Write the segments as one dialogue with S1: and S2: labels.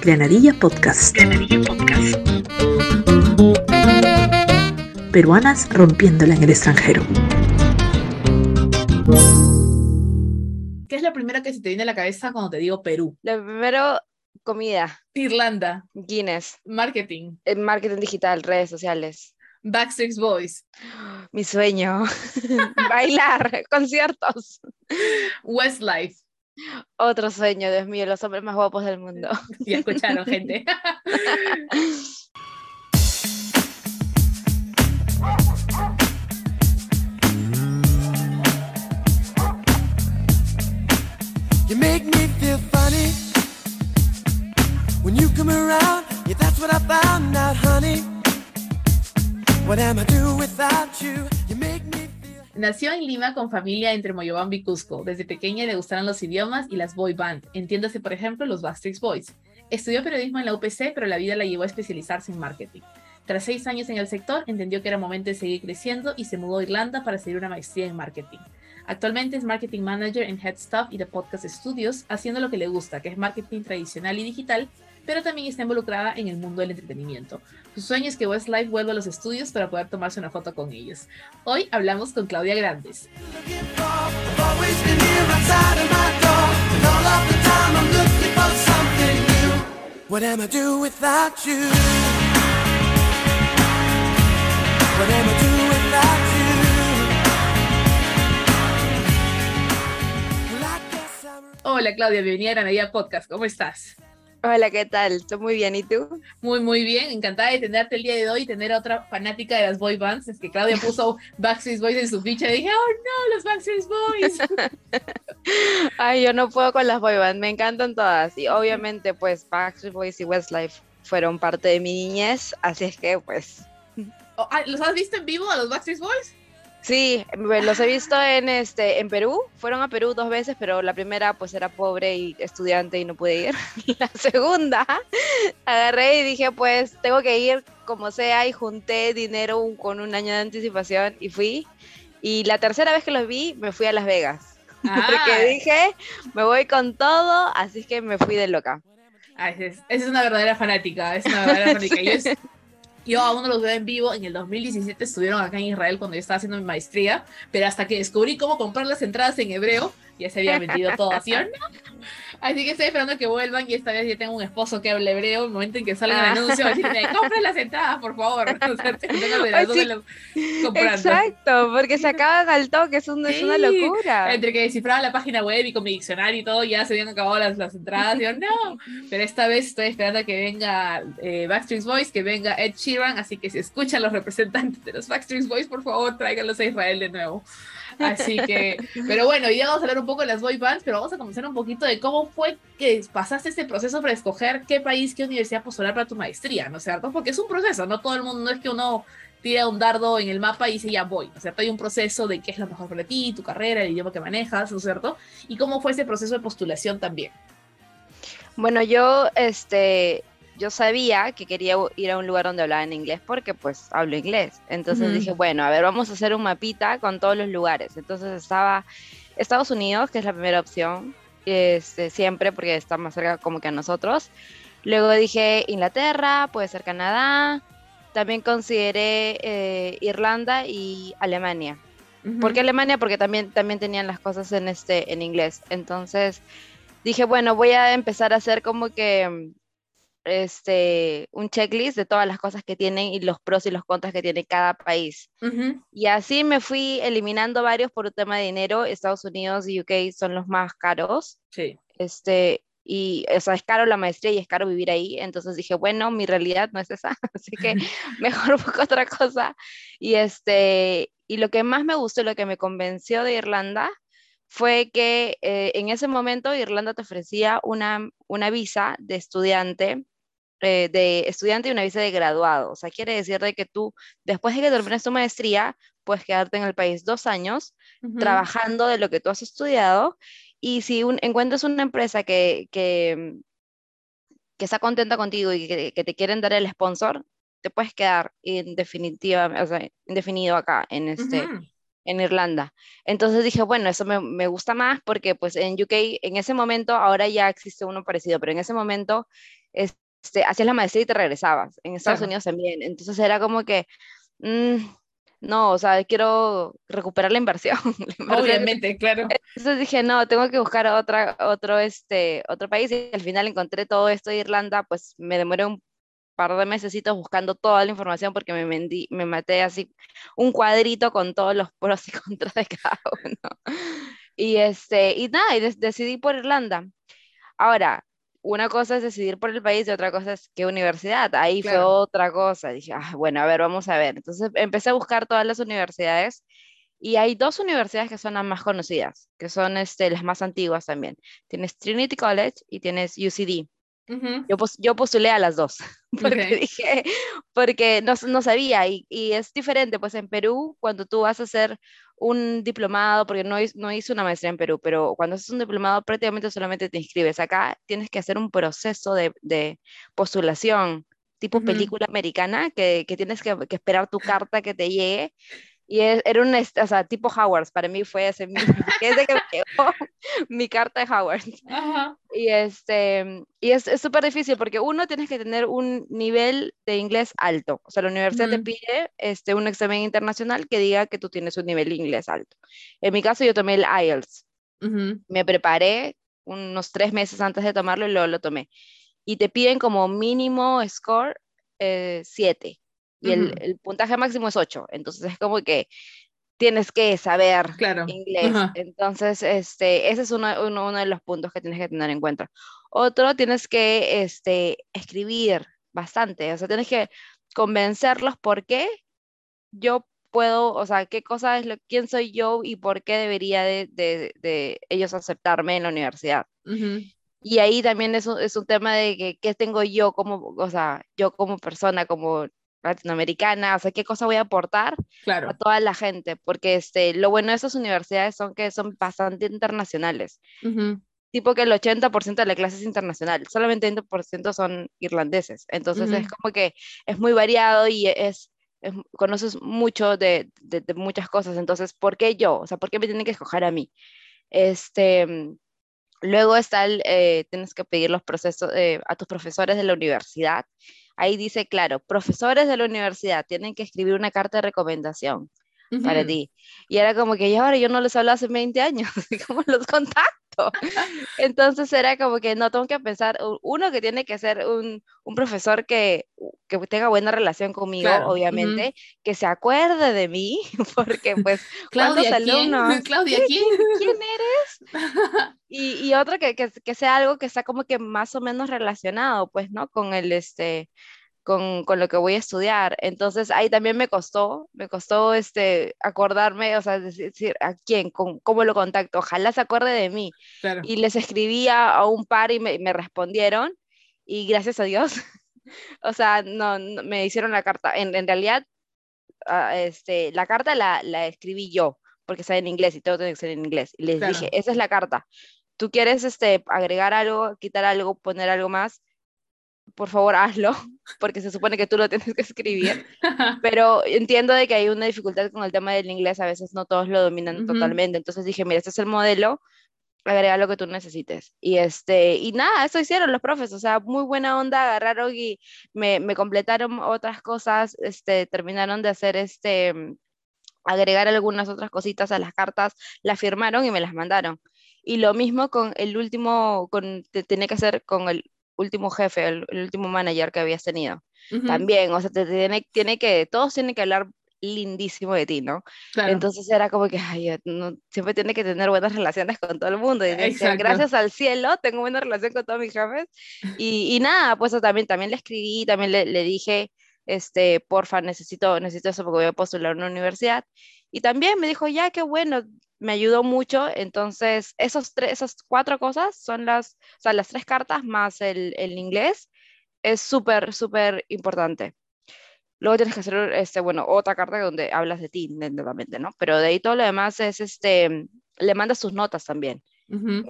S1: Granadilla Podcast. Granadilla Podcast. Peruanas rompiéndola en el extranjero.
S2: ¿Qué es lo primero que se te viene a la cabeza cuando te digo Perú?
S3: Lo primero, comida.
S2: Irlanda.
S3: Guinness.
S2: Marketing.
S3: El marketing digital, redes sociales.
S2: Backstreet Boys.
S3: Mi sueño. Bailar, conciertos.
S2: Westlife.
S3: Otro sueño, Dios mío, los hombres más guapos del mundo.
S2: Ya escucharon, gente.
S4: You make me feel funny when you come around. Yeah, that's what I found out, honey.
S2: Nació en Lima con familia entre Moyobamba y Cusco. Desde pequeña le gustaron los idiomas y las boy band, entiéndase por ejemplo los Backstreet Boys. Estudió periodismo en la UPC, pero la vida la llevó a especializarse en marketing. Tras seis años en el sector, entendió que era momento de seguir creciendo y se mudó a Irlanda para seguir una maestría en marketing. Actualmente es Marketing Manager en Headstuff y The Podcast Studios, haciendo lo que le gusta, que es marketing tradicional y digital, pero también está involucrada en el mundo del entretenimiento. Su sueño es que Westlife vuelva a los estudios para poder tomarse una foto con ellos. Hoy hablamos con Claudia Grandes.
S4: What am I do without you? What am I do without you?
S2: Hola Claudia, bienvenida a Granadilla Podcast. ¿Cómo estás?
S3: Hola, ¿qué tal? Estoy muy bien, ¿y tú?
S2: Muy, muy bien. Encantada de tenerte el día de hoy y tener a otra fanática de las boy bands. Es que Claudia puso Backstreet Boys en su ficha y dije, oh no, los Backstreet Boys.
S3: Ay, yo no puedo con las boy band, me encantan todas. Y obviamente, pues, Backstreet Boys y Westlife fueron parte de mi niñez, así es que, pues,
S2: Oh, ah, ¿Los has visto en vivo a los Backstreet Boys?
S3: Sí, los he visto en, este, en Perú. Fueron a Perú dos veces, pero la primera, pues, era pobre y estudiante y no pude ir. La segunda, agarré y dije, pues, tengo que ir como sea y junté dinero un- con un año de anticipación y fui. Y la tercera vez que los vi, me fui a Las Vegas.
S2: Ah,
S3: Porque dije, me voy con todo, así que me fui de loca.
S2: ah, esa es, una verdadera fanática. Es una verdadera fanática. Yo, yo aún no los veo en vivo. En el 2017 estuvieron acá en Israel cuando yo estaba haciendo mi maestría, pero hasta que descubrí cómo comprar las entradas en hebreo, ya se había metido todo así, ¿o no? Así que estoy esperando que vuelvan y esta vez ya tengo un esposo que habla hebreo. El momento en que salga el
S3: Ah.
S2: anuncio, va a decirme, compren las entradas, por favor. O sea, de las dos
S3: sí.
S2: comprando.
S3: Exacto, porque se acaban al toque, es, un- es una
S2: Sí,
S3: locura.
S2: Entre que descifraba la página web y con mi diccionario y todo, ya se habían acabado las, las entradas. Yo, no. Pero esta vez estoy esperando a que venga eh, Backstreet Boys, que venga Ed Sheeran. Así que si escuchan los representantes de los Backstreet Boys, por favor, tráiganlos a Israel de nuevo. Así que, pero bueno, ya vamos a hablar un poco de las boy bands, pero vamos a comenzar un poquito de cómo fue que pasaste este proceso para escoger qué país, qué universidad postular para tu maestría, ¿no es cierto? Porque es un proceso, no todo el mundo, no es que uno tira un dardo en el mapa y dice ya voy, ¿no es cierto? Hay un proceso de qué es lo mejor para ti, tu carrera, el idioma que manejas, ¿no es cierto? Y cómo fue ese proceso de postulación también.
S3: Bueno, yo, este, yo sabía que quería ir a un lugar donde hablaban inglés porque pues hablo inglés. Entonces dije, bueno, a ver, vamos a hacer un mapita con todos los lugares. Entonces estaba Estados Unidos, que es la primera opción, este, siempre porque está más cerca como que a nosotros. Luego dije Inglaterra, puede ser Canadá. También consideré eh, Irlanda y Alemania. ¿Por qué Alemania? Porque también, también tenían las cosas en, este, en inglés. Entonces dije, bueno, voy a empezar a hacer como que este, un checklist de todas las cosas que tienen y los pros y los contras que tiene cada país. Y así me fui eliminando varios por un tema de dinero. Estados Unidos y UK son los más caros.
S2: Sí.
S3: Este, y, o sea, es caro la maestría y es caro vivir ahí. Entonces dije, bueno, mi realidad no es esa, así que mejor busco otra cosa. Y, este, y lo que más me gustó, y lo que me convenció de Irlanda, fue que eh, en ese momento Irlanda te ofrecía una, una visa de estudiante, eh, de estudiante y una visa de graduado. O sea, quiere decir de que tú, después de que termines tu maestría, puedes quedarte en el país dos años trabajando de lo que tú has estudiado y si un- encuentras una empresa que, que, que está contenta contigo y que, que te quieren dar el sponsor, te puedes quedar en definitiva, o sea, indefinido acá en, este, en Irlanda. Entonces dije, bueno, eso me, me, gusta más porque pues en UK en ese momento, ahora ya existe uno parecido, pero en ese momento este, hacías la maestría y te regresabas. En Estados Unidos también. Entonces era como que, mmm, no, o sea, quiero recuperar la inversión.
S2: Obviamente, claro.
S3: Entonces dije, no, tengo que buscar otra, otro, este, otro país y al final encontré todo esto de Irlanda, pues me demoré un par de meses buscando toda la información porque me, me maté así un cuadrito con todos los pros y contras de cada uno. Y, este, y nada, y decidí por Irlanda. Ahora, una cosa es decidir por el país y otra cosa es qué universidad. Ahí fue otra cosa. Dije, ah, bueno, a ver, vamos a ver. Entonces empecé a buscar todas las universidades y hay dos universidades que son las más conocidas, que son este, las más antiguas también. Tienes Trinity College y tienes UCD yo, yo postulé a las dos, porque dije, porque no, no sabía, y, y, es diferente, pues en Perú, cuando tú vas a hacer un diplomado, porque no, no hice una maestría en Perú, pero cuando haces un diplomado prácticamente solamente te inscribes. Acá tienes que hacer un proceso de, de postulación, tipo película americana, que, que tienes que, que, esperar tu carta que te llegue y era un, o sea, tipo Howard, para mí fue ese mismo, desde que me llegó mi carta de Howard. Y, este, y es súper difícil porque uno tienes que tener un nivel de inglés alto. O sea, la universidad te pide este, un examen internacional que diga que tú tienes un nivel de inglés alto. En mi caso yo tomé el IELTS. Me preparé unos tres meses antes de tomarlo y luego lo tomé. Y te piden como mínimo score 7. Eh, y el, puntaje máximo es 8. Entonces es como que tienes que saber inglés. Entonces, este, ese es uno, uno, de los puntos que tienes que tener en cuenta. Otro, tienes que este, escribir bastante, o sea, tienes que convencerlos por qué yo puedo, o sea, qué cosa es lo, quién soy yo y por qué debería de, de, ellos aceptarme en la universidad. Y ahí también es un, es un tema de que, qué tengo yo como, o sea, yo como persona, como latinoamericana, o sea, qué cosa voy a aportar a toda la gente, porque este, lo bueno de esas universidades son que son bastante internacionales. Tipo que el 80% de la clase es internacional, solamente el 20% son irlandeses. Entonces es como que es muy variado y es, conoces mucho de, de, muchas cosas. Entonces, ¿por qué yo? O sea, ¿por qué me tienen que escoger a mí? Este, luego está el, eh, tienes que pedir los procesos eh, a tus profesores de la universidad ahí dice, claro, profesores de la universidad tienen que escribir una carta de recomendación para ti. Y era como que yo ahora yo no les hablo hace 20 años, ¿cómo los contacto? Entonces era como que no, tengo que pensar, uno que tiene que ser un, un profesor que, que, tenga buena relación conmigo, obviamente, que se acuerde de mí, porque pues,
S2: Claudia, alumnos? Claudia, ¿quién?
S3: ¿Quién eres? Y, y otro que, que, que, sea algo que está como que más o menos relacionado, pues, ¿no? Con el, este, con, con, lo que voy a estudiar. Entonces ahí también me costó, me costó este, acordarme, o sea, decir, ¿a quién? Con, ¿Cómo lo contacto? Ojalá se acuerde de mí. Y les escribía a un par y me, me respondieron y gracias a Dios, o sea, no, me hicieron la carta. En, en realidad, uh, este, la carta la, la, escribí yo, porque está en inglés y todo tiene que ser en inglés. Y les dije, esa es la carta. ¿Tú quieres este, agregar algo, quitar algo, poner algo más? Por favor hazlo, porque se supone que tú lo tienes que escribir, pero entiendo de que hay una dificultad con el tema del inglés, a veces no todos lo dominan totalmente, entonces dije, mira, este es el modelo, agrega lo que tú necesites. Y, este, y nada, eso hicieron los profes, o sea, muy buena onda, agarraron y me, me completaron otras cosas, este, terminaron de hacer este, agregar algunas otras cositas a las cartas, las firmaron y me las mandaron. Y lo mismo con el último, con, tenía que hacer con el último jefe, el, último manager que habías tenido. También, o sea, te tiene, tiene que, todos tienen que hablar lindísimo de ti, ¿no? Entonces era como que ay, no, siempre tiene que tener buenas relaciones con todo el mundo. Y gracias al cielo tengo buena relación con todos mis jefes. Y, y nada, pues también, también le escribí, también le, le, dije, este, porfa, necesito, necesito eso porque voy a postular a una universidad. Y también me dijo, ya, qué bueno, me ayudó mucho. Entonces, esos tres, esas cuatro cosas son las, o sea, las tres cartas más el, el inglés es súper, súper importante. Luego tienes que hacer, este, bueno, otra carta donde hablas de ti, netamente, ¿no? Pero de ahí todo lo demás es, este, le mandas sus notas también.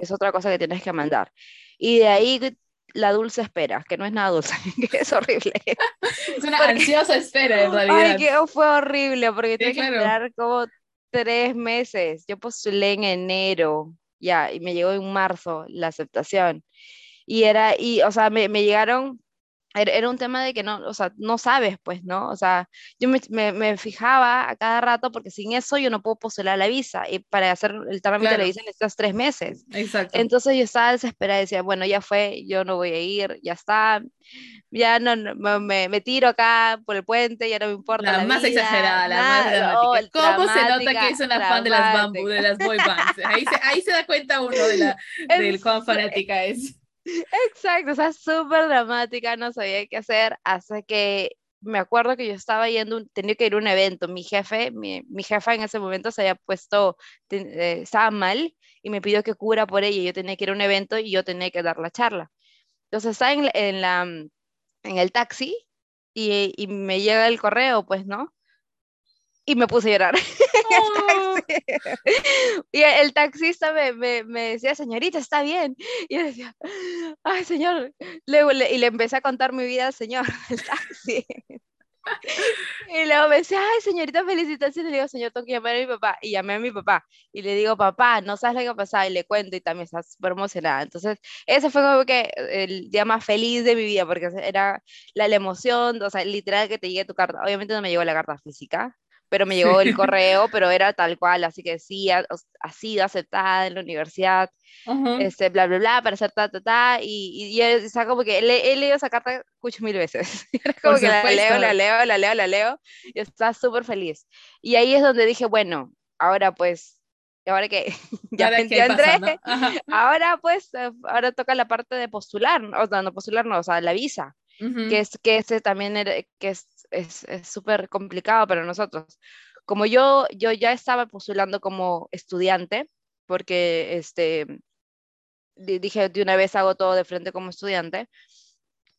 S3: Es otra cosa que tienes que mandar. Y de ahí la dulce espera, que no es nada dulce, que es horrible.
S2: Es una ansiosa espera, en realidad.
S3: Ay, que fue horrible, porque tienes que esperar como tres meses. Yo postulé en enero, ya, y me llegó en marzo la aceptación. Y era, y, o sea, me, me llegaron era, un tema de que no, o sea, no sabes, pues, ¿no? O sea, yo me, me, me fijaba a cada rato porque sin eso yo no puedo postular la visa y para hacer el trámite de
S2: Claro.
S3: la visa necesitas tres meses.
S2: Exacto.
S3: Entonces yo estaba desesperada, decía, bueno, ya fue, yo no voy a ir, ya está, ya no, no, me, me- tiro acá por el puente, ya no me importa
S2: La,
S3: la,
S2: más
S3: vida,
S2: exagerada, la
S3: nada,
S2: más dramática.
S3: oh,
S2: ¿Cómo se nota
S3: dramática,
S2: que es una fan de las bamboo, de
S3: dramática.
S2: las boy bands? Ahí se, ahí se da cuenta uno de la, del cuán fanática es.
S3: Exacto, o sea, súper dramática, no sabía qué hacer, hasta que me acuerdo que yo estaba yendo, tenía que ir a un evento, mi jefe, mi, mi jefa en ese momento se había puesto, eh, estaba mal y me pidió que cura por ella, yo tenía que ir a un evento y yo tenía que dar la charla. Entonces estaba en, en la, en el taxi y, y me llega el correo, pues, ¿no? Y me puse a llorar.
S2: Oh,
S3: Y el taxista me, me, me decía, señorita, está bien. Y yo decía, ay, señor. Luego le- y le empecé a contar mi vida al señor del taxi. Y luego me decía, ay, señorita, felicitaciones. Le digo, señor, tengo que llamar a mi papá. Y llamé a mi papá. Y le digo, papá, no sabes lo que ha pasado. Y le cuento y también está súper emocionada. Entonces, ese fue como que el día más feliz de mi vida, porque era la, la emoción, o sea, literal que te llegue tu carta. Obviamente no me llegó la carta física, pero me llegó el correo, pero era tal cual, así que sí, ha, ha sido aceptada en la universidad,
S2: ujú.
S3: este, bla, bla, bla, para hacer ta, ta, ta, y, y, y o sea, como que le- he leído esa carta escucho mil veces, Era como
S2: Por
S3: que la leo, la leo, la leo, la leo, y estaba súper feliz. Y ahí es donde dije, bueno, ahora pues, ¿ahora qué? ya,
S2: Ahora,
S3: me-
S2: ¿qué
S3: ya
S2: pasa,
S3: entré, ahora pues, eh, ahora toca la parte de postular, o sea, no postular, no, o sea, la visa
S2: Ujú.
S3: que es que ese también era, que es es es súper complicado para nosotros. Como yo yo ya estaba postulando como estudiante, porque este di- dije de una vez hago todo de frente como estudiante,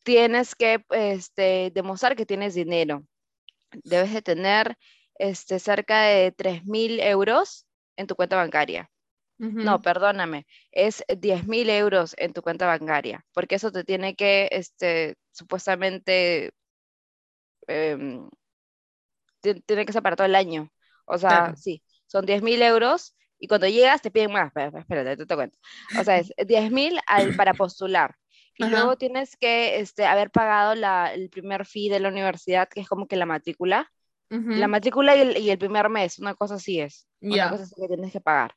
S3: tienes que este demostrar que tienes dinero. Debes de tener este cerca de 3.000 euros en tu cuenta bancaria. No, perdóname, es 10 mil euros en tu cuenta bancaria, porque eso te tiene que, este, supuestamente, ti- tiene que ser para todo el año. O sea,
S2: Claro.
S3: sí, son 10 mil euros y cuando llegas te piden más. Espérate, te, te cuento. O sea, es 10 mil para postular. Y
S2: Ajá.
S3: luego tienes que este, haber pagado la, el primer fee de la universidad, que es como que la matrícula.
S2: Ujú.
S3: La matrícula y el, y el primer mes, una cosa así es. Una
S2: Ya.
S3: cosa así que tienes que pagar.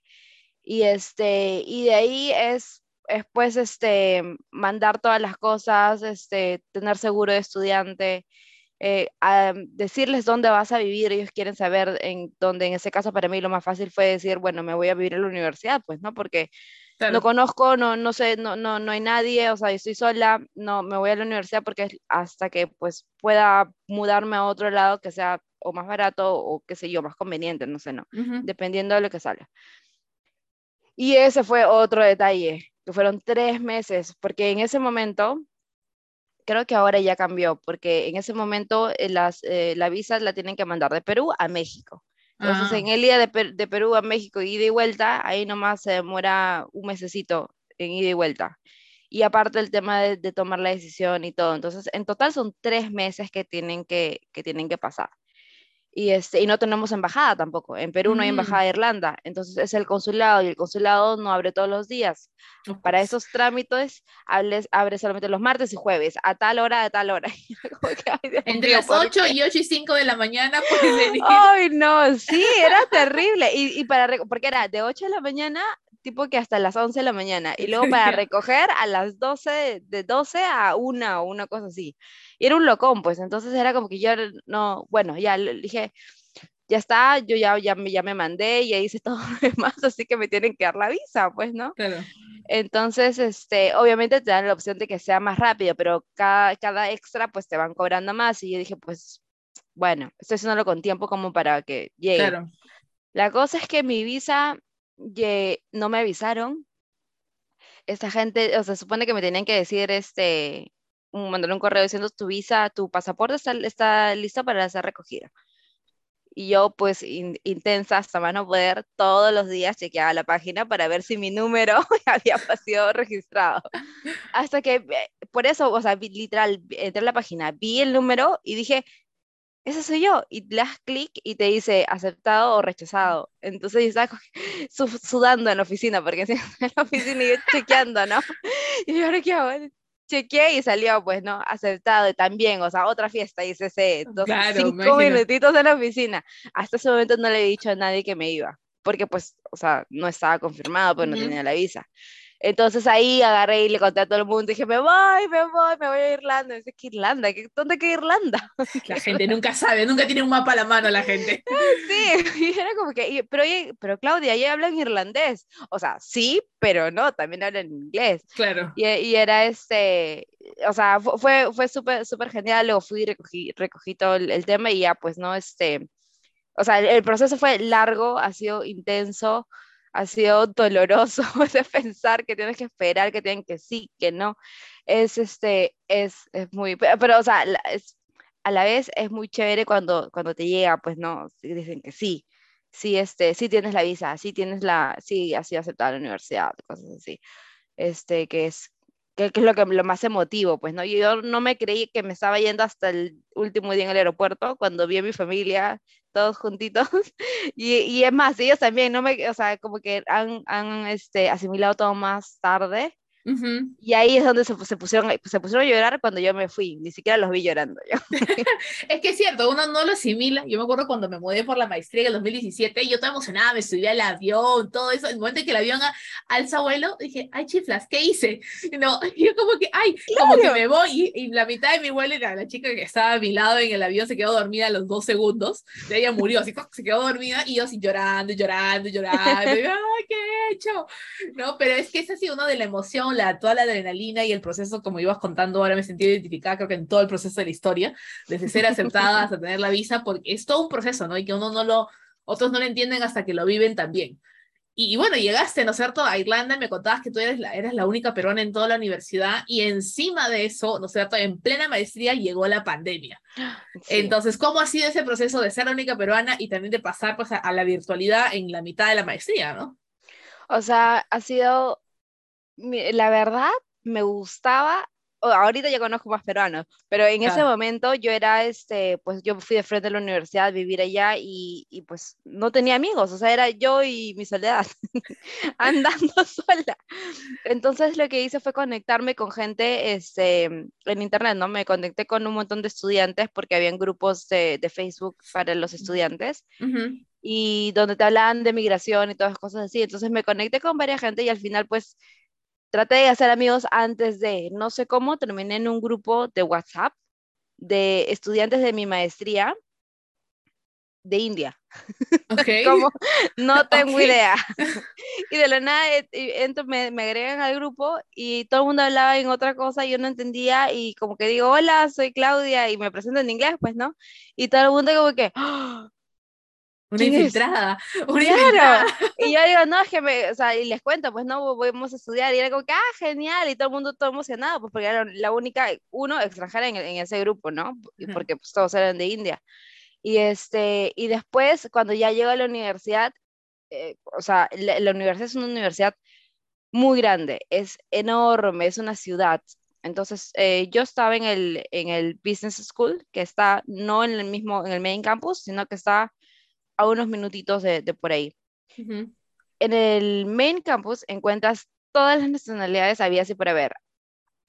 S3: Y este, y de ahí es, es pues este, mandar todas las cosas, este, tener seguro de estudiante, eh, a- decirles dónde vas a vivir, ellos quieren saber en dónde, en ese caso para mí lo más fácil fue decir, bueno, me voy a vivir en la universidad, pues, ¿no? Porque
S2: Claro.
S3: no conozco, no, no sé, no, no, no hay nadie, o sea, yo estoy sola, no, me voy a la universidad porque hasta que pues pueda mudarme a otro lado que sea o más barato o qué sé yo, más conveniente, no sé, no,
S2: Ujú.
S3: dependiendo de lo que salga. Y ese fue otro detalle, que fueron tres meses, porque en ese momento, creo que ahora ya cambió, porque en ese momento eh, las, eh, la visa la tienen que mandar de Perú a México. Entonces,
S2: Ah,
S3: en el día de, Per- de Perú a México, ida y vuelta, ahí nomás se demora un mesecito en ida y vuelta. Y aparte el tema de, de tomar la decisión y todo. Entonces, en total son tres meses que tienen que, que tienen que pasar. Y, este, y no tenemos embajada tampoco. En Perú no hay
S2: Mm.
S3: embajada de Irlanda. Entonces, es el consulado y el consulado no abre todos los días. Para esos trámites, hables, abre solamente los martes y jueves, a tal hora, a tal hora.
S2: Entre las
S3: ¿por
S2: 8
S3: qué?
S2: y 8 y 5 de la mañana puedes venir.
S3: Ay, no, sí, era terrible. Y, y para, porque era de 8 de la mañana, tipo que hasta las 11 de la mañana. Y luego para recoger a las 12, de 12 a 1 o una cosa así. Y era un locón, pues. Entonces era como que yo no, bueno, ya le dije, ya está, yo ya, ya, me, ya me mandé, ya hice todo lo demás, así que me tienen que dar la visa, pues, ¿no?
S2: Claro.
S3: Entonces, este, obviamente te dan la opción de que sea más rápido, pero cada, cada extra pues te van cobrando más. Y yo dije, pues, bueno, estoy haciéndolo con tiempo como para que llegue.
S2: Claro.
S3: La cosa es que mi visa no me avisaron. Esta gente, o sea, supone que me tenían que decir, este, un- mandar un correo diciendo tu visa, tu pasaporte está, está listo para ser recogido. Y yo, pues, in- intensa hasta más no poder, todos los días chequeaba la página para ver si mi número había sido registrado. Hasta que, eh, por eso, o sea, literal, entré a la página, vi el número y dije, ese soy yo. Y le das clic y te dice aceptado o rechazado. Entonces yo estaba sudando en la oficina, porque en la oficina y yo chequeando, ¿no? Y yo, ¿ahora qué hago? Chequeé y salió, pues, ¿no? Aceptado y también, o sea, otra fiesta, hice ese. Entonces,
S2: Claro,
S3: cinco
S2: imagino.
S3: minutitos en la oficina. Hasta ese momento no le he dicho a nadie que me iba, porque, pues, o sea, no estaba confirmado, pero no tenía la visa. Entonces ahí agarré y le conté a todo el mundo, dije, me voy, me voy, me voy a Irlanda. Y dice, ¿qué Irlanda? ¿Qué, ¿Dónde qué Irlanda?
S2: La gente nunca sabe, nunca tiene un mapa a la mano la gente.
S3: Sí, y era como que, pero, pero Claudia, ella habla en irlandés. O sea, sí, pero no, también habla en inglés.
S2: Claro.
S3: Y, y era este, o sea, fu- fue, fue súper, súper genial. Luego fui y recogí, recogí todo el, el tema y ya, pues, ¿no? Este, o sea, el, el proceso fue largo, ha sido intenso, ha sido doloroso de pensar que tienes que esperar, que tienen que sí, que no. Es, este, es, es muy, pero, pero, o sea, es, a la vez es muy chévere cuando, cuando te llega, pues, ¿no? Dicen que sí. Sí, este, sí tienes la visa, sí tienes la, sí, has sido aceptada la universidad, cosas así este, que es, que, que es lo, que, lo más emotivo, pues, ¿no? Yo no me creí que me estaba yendo hasta el último día en el aeropuerto, cuando vi a mi familia, todos juntitos, y, y es más, ellos también, no me, o sea, como que han, han este, asimilado todo más tarde, Y ahí es donde se, se pusieron, se pusieron a llorar cuando yo me fui, ni siquiera los vi llorando yo.
S2: Es que es cierto, uno no lo asimila. Yo me acuerdo cuando me mudé por la maestría en el 2017, yo estaba emocionada, me subí al avión, todo eso. El momento en que el avión a- alza vuelo, dije, ay, chiflas, ¿qué hice? No, yo como que, ay, como que me voy y, y la mitad de mi vuelo, la, chica que estaba a mi lado en el avión se quedó dormida a los dos segundos. Ella murió, así se quedó dormida y yo así llorando, llorando, llorando. y, ay, ¿qué he hecho? No, pero es que es así uno de la emoción, la, toda la adrenalina y el proceso, como ibas contando, ahora me sentí identificada, creo que en todo el proceso de la historia, desde ser aceptada hasta tener la visa, porque es todo un proceso, ¿no? Y que uno no lo, otros no lo entienden hasta que lo viven también. Y, y bueno, llegaste, ¿no es cierto?, a Irlanda, me contabas que tú eres la, eras la única peruana en toda la universidad, y encima de eso, ¿no es cierto?, en plena maestría llegó la pandemia.
S3: Sí.
S2: Entonces, ¿cómo ha sido ese proceso de ser la única peruana y también de pasar pues, a, a la virtualidad en la mitad de la maestría, ¿no?
S3: O sea, ha sido, la verdad, me gustaba, ahorita ya conozco más peruanos, pero en ese
S2: Claro.
S3: momento yo era, este, pues yo fui de frente a la universidad a vivir allá y, y pues no tenía amigos, o sea, era yo y mi soledad, andando sola. Entonces lo que hice fue conectarme con gente, este, en internet, ¿no? Me conecté con un montón de estudiantes porque habían grupos de, de Facebook para los estudiantes
S2: Ujú.
S3: y donde te hablaban de migración y todas cosas así. Entonces me conecté con varias gente y al final pues traté de hacer amigos antes de, no sé cómo, terminé en un grupo de WhatsApp de estudiantes de mi maestría de India.
S2: Ok.
S3: Como, no tengo
S2: Ok.
S3: idea. Y de la nada eh, entro, me, me agregan al grupo y todo el mundo hablaba en otra cosa, yo no entendía y como que digo, hola, soy Claudia y me presento en inglés, pues, ¿no? Y todo el mundo como que, ¡Ah!
S2: Una infiltrada. Una
S3: Claro.
S2: infiltrada.
S3: Y yo digo, no, es que me, o sea, y les cuento, pues no, vamos a estudiar, y era como que, ah, genial, y todo el mundo todo emocionado, pues porque era la única, uno, extranjera en, en ese grupo, ¿no? Porque pues todos eran de India. Y este, y después, cuando ya llego a la universidad, eh, o sea, la, la universidad es una universidad muy grande, es enorme, es una ciudad. Entonces, eh, yo estaba en el, en el Business School, que está no en el mismo, en el main campus, sino que está a unos minutitos de, de por ahí
S2: Ujú.
S3: en el main campus encuentras todas las nacionalidades habidas y por haber.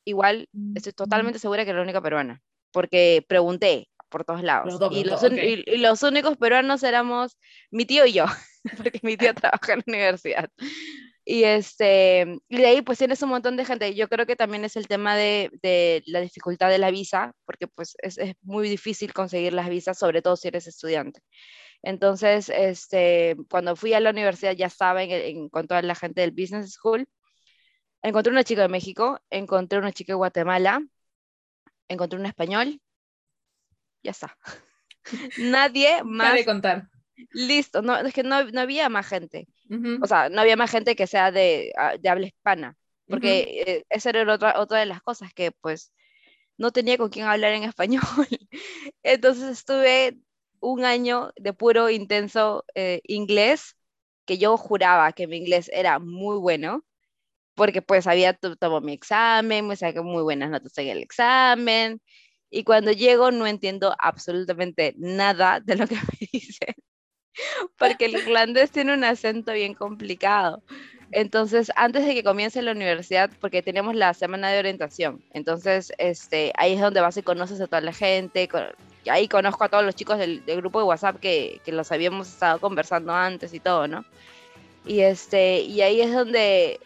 S3: Igual estoy totalmente segura que era la única peruana, porque pregunté por todos lados. Y, los, un- y- y los únicos peruanos éramos mi tío y yo, porque mi tío trabaja en la universidad. Y, este, y de ahí pues tienes un montón de gente. Yo creo que también es el tema de, de la dificultad de la visa, porque pues es, es muy difícil conseguir las visas, sobre todo si eres estudiante. Entonces, este, cuando fui a la universidad ya estaba en, en- con toda la gente del Business School. Encontré una chica de México, encontré una chica de Guatemala, encontré un español. Ya está. Nadie más
S2: de contar.
S3: listo. No, es que no, no había más gente.
S2: Ujú.
S3: O sea, no había más gente que sea de, ah, de habla hispana. Porque eh, esa era otra, otra de las cosas que pues no tenía con quién hablar en español. Entonces estuve un año de puro intenso eh, inglés, que yo juraba que mi inglés era muy bueno, porque pues había to- tomado mi examen, me saqué muy buenas notas en el examen, Y cuando llego no entiendo absolutamente nada de lo que me dicen, porque el irlandés tiene un acento bien complicado. Entonces, antes de que comience la universidad, porque tenemos la semana de orientación, entonces este, ahí es donde vas y conoces a toda la gente, ahí conozco a todos los chicos del, grupo de WhatsApp que, que, los habíamos estado conversando antes y todo, ¿no? Y, este, y ahí es donde,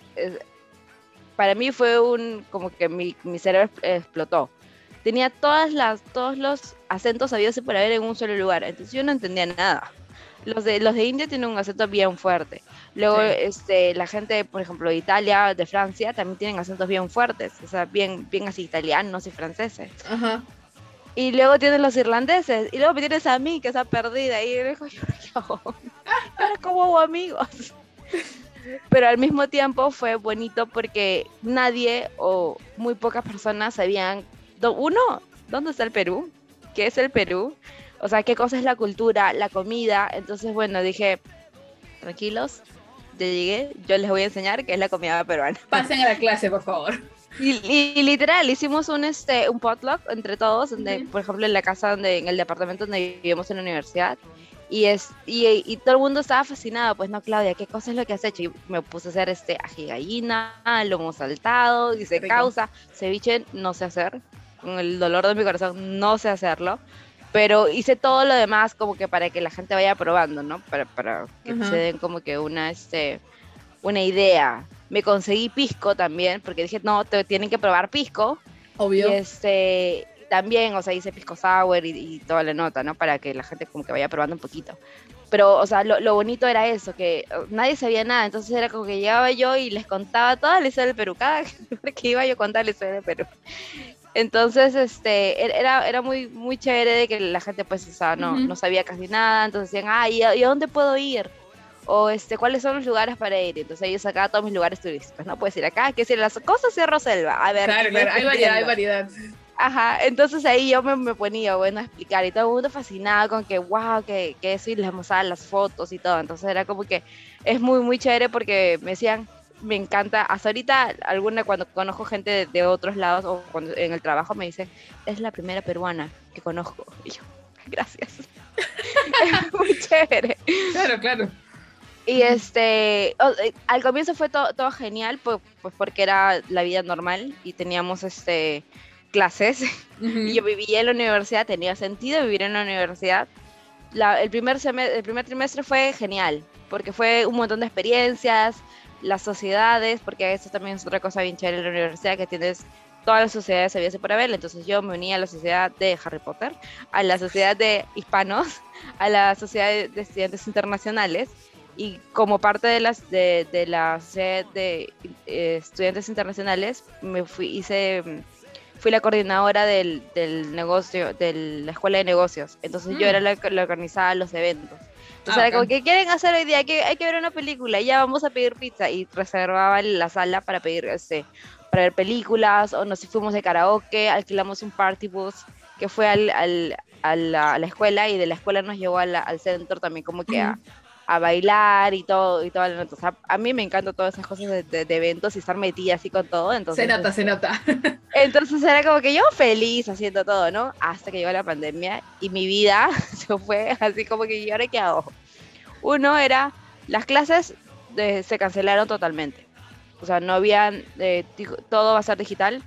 S3: para mí fue un, como que mi, mi cerebro explotó. Tenía todas las, todos los acentos habidos por haber en un solo lugar, entonces yo no entendía nada. Los de, los de India tienen un acento bien fuerte. Luego, este, la gente, por ejemplo, de Italia, de Francia, también tienen acentos bien fuertes, o sea, bien, bien así italianos y franceses.
S2: Ajá.
S3: Y luego tienes los irlandeses, y luego me tienes a mí, que está perdida, y digo, ¿qué hago? ¿cómo hago amigos? Pero al mismo tiempo fue bonito porque nadie o muy pocas personas sabían, uno, ¿dónde está el Perú? ¿Qué es el Perú? o sea, qué cosa es la cultura, la comida. Entonces, bueno, dije, tranquilos, ya llegué, yo les voy a enseñar qué es la comida peruana.
S2: Pasen a la clase, por favor.
S3: Y, literal, hicimos un, este, un potluck entre todos, donde, por ejemplo, en la casa, donde, en el departamento donde vivimos en la universidad. Y, es, y, todo el mundo estaba fascinado, pues no, Claudia, ¿qué cosa es lo que has hecho? Y me puse a hacer este ají gallina, lomo saltado, dice causa, ceviche, no sé hacer, con el dolor de mi corazón, no sé hacerlo pero hice todo lo demás como que para que la gente vaya probando, ¿no? Para, para que se den como que una, este, una idea. Me conseguí pisco también, porque dije, no, te, tienen que probar pisco.
S2: Obvio.
S3: Y este, también, o sea, hice pisco sour y, toda la nota, ¿no? Para que la gente como que vaya probando un poquito. Pero, o sea, lo, lo, bonito era eso, que nadie sabía nada, entonces era como que llegaba yo y les contaba toda la historia del Perú, cada que iba yo a contar la historia del Perú. Entonces, este, er, era, era muy, muy chévere de que la gente, pues, o sea, no, no sabía casi nada, entonces decían, ah, ¿y a, dónde puedo ir? O, este, ¿cuáles son los lugares para ir? Entonces ellos sacaban todos mis lugares turísticos, ¿no? Puedes ir acá, que decir, las cosas Cerro Selva, a ver.
S2: Claro, claro, hay variedad, hay variedad.
S3: Ajá, entonces ahí yo me, me, ponía, bueno, a explicar y todo el mundo fascinado con que, wow, que, que eso y les mostraba las fotos y todo. Entonces era como que es muy, muy chévere porque me decían, me encanta. Hasta ahorita, alguna cuando conozco gente de, otros lados o cuando en el trabajo me dicen, es la primera peruana que conozco. Y yo, gracias. es muy chévere.
S2: Claro, claro.
S3: Y este, eh, al comienzo fue todo, todo genial, pues, pues, porque era la vida normal y teníamos este clases. Y yo vivía en la universidad, tenía sentido vivir en la universidad. La, el, primer el primer trimestre fue genial, porque fue un montón de experiencias, las sociedades, porque eso también es otra cosa bien chévere en la universidad, que tienes todas las sociedades había por haber, entonces yo me uní a la sociedad de Harry Potter, a la sociedad de hispanos, a la sociedad de estudiantes internacionales, y como parte de las de, de la sociedad de eh, estudiantes internacionales me fui hice fui la coordinadora del, del negocio de la escuela de negocios. Entonces yo mm. era la, la organizaba los eventos. O sea, como que quieren hacer hoy día, que hay que ver una película, y ya vamos a pedir pizza. Y reservaba la sala para pedir, este, para ver películas, o nos fuimos de karaoke, alquilamos un party bus que fue al, al, a, la, escuela, y de la escuela nos llevó al centro también como que a, a bailar y todo, y toda la nota. O sea, a mí me encantan todas esas cosas de, de, eventos y estar metida así con todo. Entonces,
S2: se nota, se nota.
S3: Entonces era como que yo feliz haciendo todo, ¿no? Hasta que llegó la pandemia y mi vida se fue así como que, ¿y ahora qué hago? Uno era, las clases se cancelaron totalmente. O sea, no habían, eh, todo va a ser digital,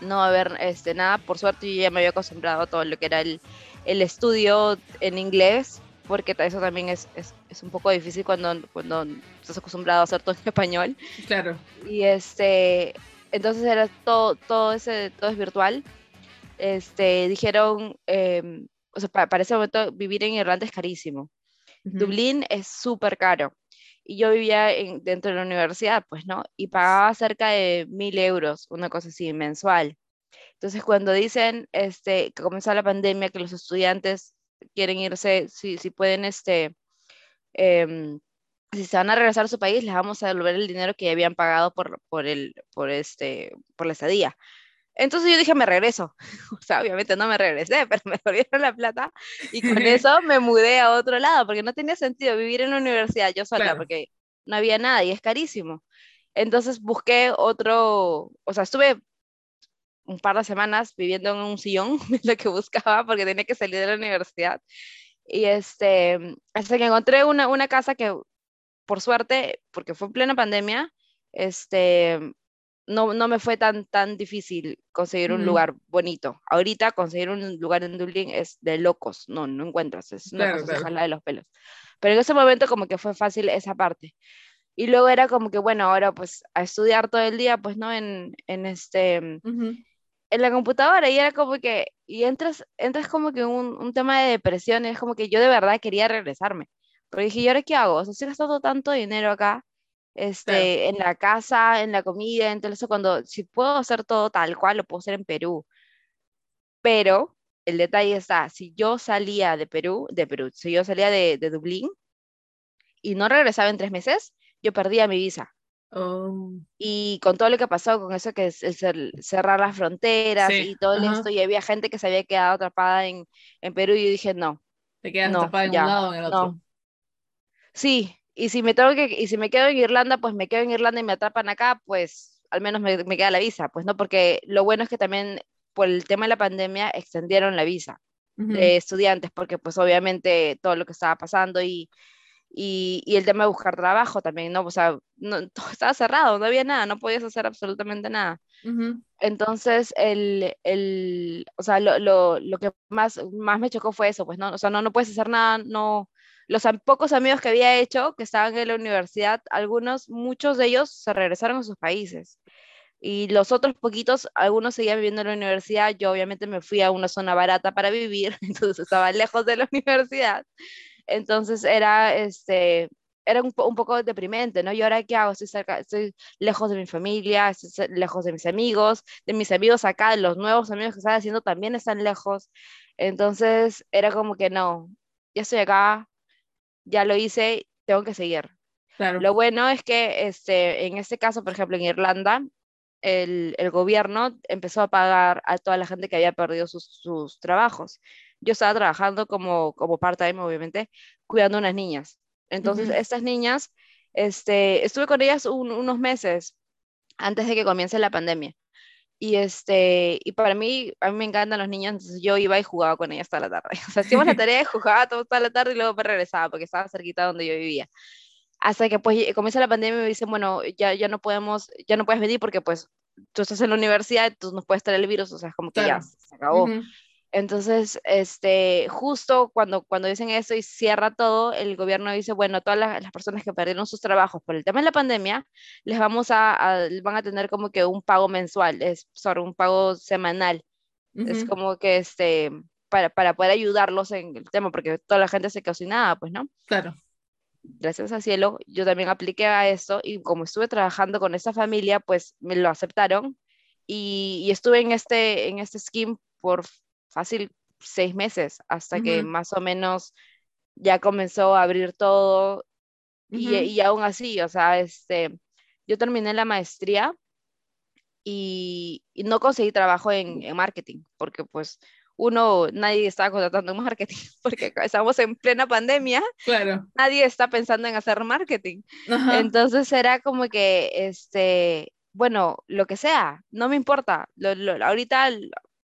S3: no va a haber este, nada. Por suerte yo ya me había acostumbrado a todo lo que era el, el estudio en inglés porque eso también es, es, es, un poco difícil cuando, cuando estás acostumbrado a hacer todo en español.
S2: Claro.
S3: Y este, entonces era todo, todo, ese, todo es virtual. Este, dijeron, em, o sea, para, ese momento vivir en Irlanda es carísimo. Dublín es súper caro. Y yo vivía en, dentro de la universidad, pues, ¿no? Y pagaba cerca de mil euros, una cosa así, mensual. Entonces, cuando dicen este, que comenzó la pandemia, que los estudiantes quieren irse, si, si pueden, este, em, si se van a regresar a su país, les vamos a devolver el dinero que ya habían pagado por, por, el, por, este, por la estadía. Entonces yo dije, me regreso. O sea, obviamente no me regresé, pero me devolvieron la plata y con eso me mudé a otro lado, porque no tenía sentido vivir en la universidad yo sola, porque no había nada y es carísimo. Entonces busqué otro, o sea, estuve un par de semanas viviendo en un sillón, lo que buscaba porque tenía que salir de la universidad. Y este, hasta que encontré una, una casa que, por suerte, porque fue en plena pandemia, este, no, no me fue tan, tan difícil conseguir un lugar bonito. Ahorita conseguir un lugar en Dublín es de locos, no, no encuentras, es una
S2: Claro,
S3: cosa
S2: claro.
S3: de los pelos. Pero en ese momento como que fue fácil esa parte. Y luego era como que, bueno, ahora pues a estudiar todo el día, pues, ¿no? En, en este. En la computadora y era como que, y entras, entras como que en un, un tema de depresión, y es como que yo de verdad quería regresarme. Pero dije, ¿y ahora qué hago? O sea, estoy gastando tanto dinero acá, este, en la casa, en la comida, en todo eso, cuando si puedo hacer todo tal cual, lo puedo hacer en Perú. Pero el detalle está, si yo salía de Perú, de Perú, si yo salía de, de Dublín y no regresaba en tres meses, yo perdía mi visa.
S2: Oh,
S3: Y con todo lo que pasó, con eso que es el cer- cerrar las fronteras
S2: Sí,
S3: y todo
S2: ajá.
S3: esto, y había gente que se había quedado atrapada en, en Perú, y yo dije, no,
S2: te quedas
S3: No,
S2: atrapada en
S3: ya,
S2: un lado o en el otro.
S3: no. Sí, y si me tengo que, y si me quedo en Irlanda, pues me quedo en Irlanda y me atrapan acá, pues al menos me, me queda la visa, pues no, porque lo bueno es que también por el tema de la pandemia extendieron la visa
S2: Ujú.
S3: de estudiantes, porque pues obviamente todo lo que estaba pasando y, y, y el tema de buscar trabajo también, ¿no? O sea, no, todo estaba cerrado, no había nada, no podías hacer absolutamente nada.
S2: Ujú.
S3: Entonces, el, el, o sea, lo, lo, lo que más, más me chocó fue eso, pues, ¿no? O sea, no, no puedes hacer nada, no, los pocos amigos que había hecho, que estaban en la universidad, algunos, muchos de ellos se regresaron a sus países. Y los otros poquitos, algunos seguían viviendo en la universidad, yo obviamente me fui a una zona barata para vivir, entonces estaba lejos de la universidad. Entonces era, este, era un, un poco deprimente, ¿no? ¿Y ahora qué hago? Estoy cerca, estoy lejos de mi familia, estoy lejos de mis amigos, de mis amigos acá, los nuevos amigos que están haciendo también están lejos. Entonces era como que no, ya estoy acá, ya lo hice, tengo que seguir.
S2: Claro.
S3: Lo bueno es que este, en este caso, por ejemplo, en Irlanda, el, el gobierno empezó a pagar a toda la gente que había perdido sus, sus trabajos. Yo estaba trabajando como, como part-time, obviamente, cuidando unas niñas. Entonces,
S2: Ujú.
S3: estas niñas, este, estuve con ellas un- unos meses antes de que comience la pandemia. Y, este, y para mí, a mí me encantan los niños, entonces yo iba y jugaba con ellas toda la tarde. O sea, hacíamos la tarea, jugaba to- toda la tarde y luego me regresaba porque estaba cerquita donde yo vivía. Hasta que pues lle- comienza la pandemia y me dicen, bueno, ya, ya no podemos, ya no puedes venir porque pues tú estás en la universidad, tú nos puedes traer el virus, o sea, es como que
S2: Claro.
S3: ya se acabó.
S2: Ujú.
S3: Entonces, este, justo cuando, cuando dicen eso y cierra todo, el gobierno dice, bueno, todas las, las personas que perdieron sus trabajos por el tema de la pandemia, les vamos a, a- van a tener como que un pago mensual, es sobre un pago semanal. Es
S2: Ujú.
S3: como que este, para, para poder ayudarlos en el tema, porque toda la gente se quedó sin nada, pues, ¿no?
S2: Claro.
S3: Gracias al cielo, yo también apliqué a eso y como estuve trabajando con esa familia, pues me lo aceptaron y, y estuve en este, en este scheme por fácil seis meses, hasta que más o menos ya comenzó a abrir todo y, y aún así, o sea, este, yo terminé la maestría y, y no conseguí trabajo en, en marketing, porque pues uno, nadie estaba contratando en marketing, porque estamos en plena pandemia,
S2: Claro.
S3: nadie está pensando en hacer marketing. Entonces era como que, este, bueno, lo que sea, no me importa. Lo, lo- ahorita,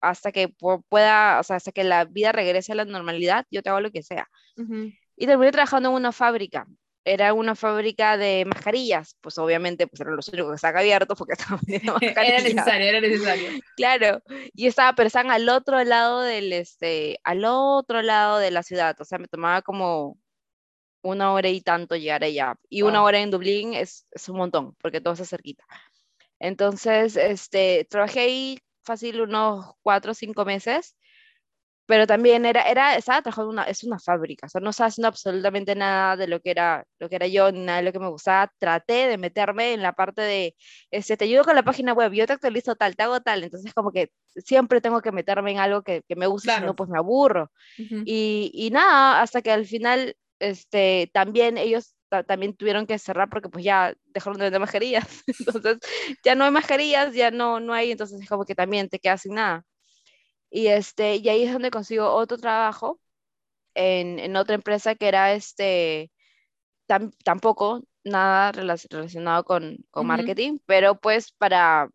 S3: hasta que pu- pueda, o sea, hasta que la vida regrese a la normalidad, yo te hago lo que sea.
S2: Ujú.
S3: Y terminé trabajando en una fábrica. Era una fábrica de mascarillas, pues obviamente pues eran los únicos que estaban abiertos porque estaban vendiendo
S2: Era
S3: mascarillas.
S2: necesario, era necesario.
S3: Claro, y estaba, pero estaban al otro lado del, este, al otro lado de la ciudad, o sea, me tomaba como una hora y tanto llegar allá, y una
S2: Wow.
S3: hora en Dublín es, es un montón, porque todo está cerquita. Entonces, este, trabajé ahí fácil unos cuatro o cinco meses, pero también era, era, estaba trabajando en una, es una fábrica, o sea, no estaba haciendo absolutamente nada de lo que era, lo que era yo, ni nada de lo que me gustaba. Traté de meterme en la parte de, este, te ayudo con la página web, yo te actualizo tal, te hago tal, entonces como que siempre tengo que meterme en algo que, que me guste, si
S2: Claro.
S3: no, pues me aburro.
S2: Ujú.
S3: Y, y nada, hasta que al final, este, también ellos también tuvieron que cerrar porque pues ya dejaron de vender mascarillas. Entonces, ya no hay mascarillas, ya no, no hay, entonces es como que también te quedas sin nada. Y, este, y ahí es donde consigo otro trabajo en, en otra empresa que era este, tam- tampoco nada relac- relacionado con, con marketing, pero pues para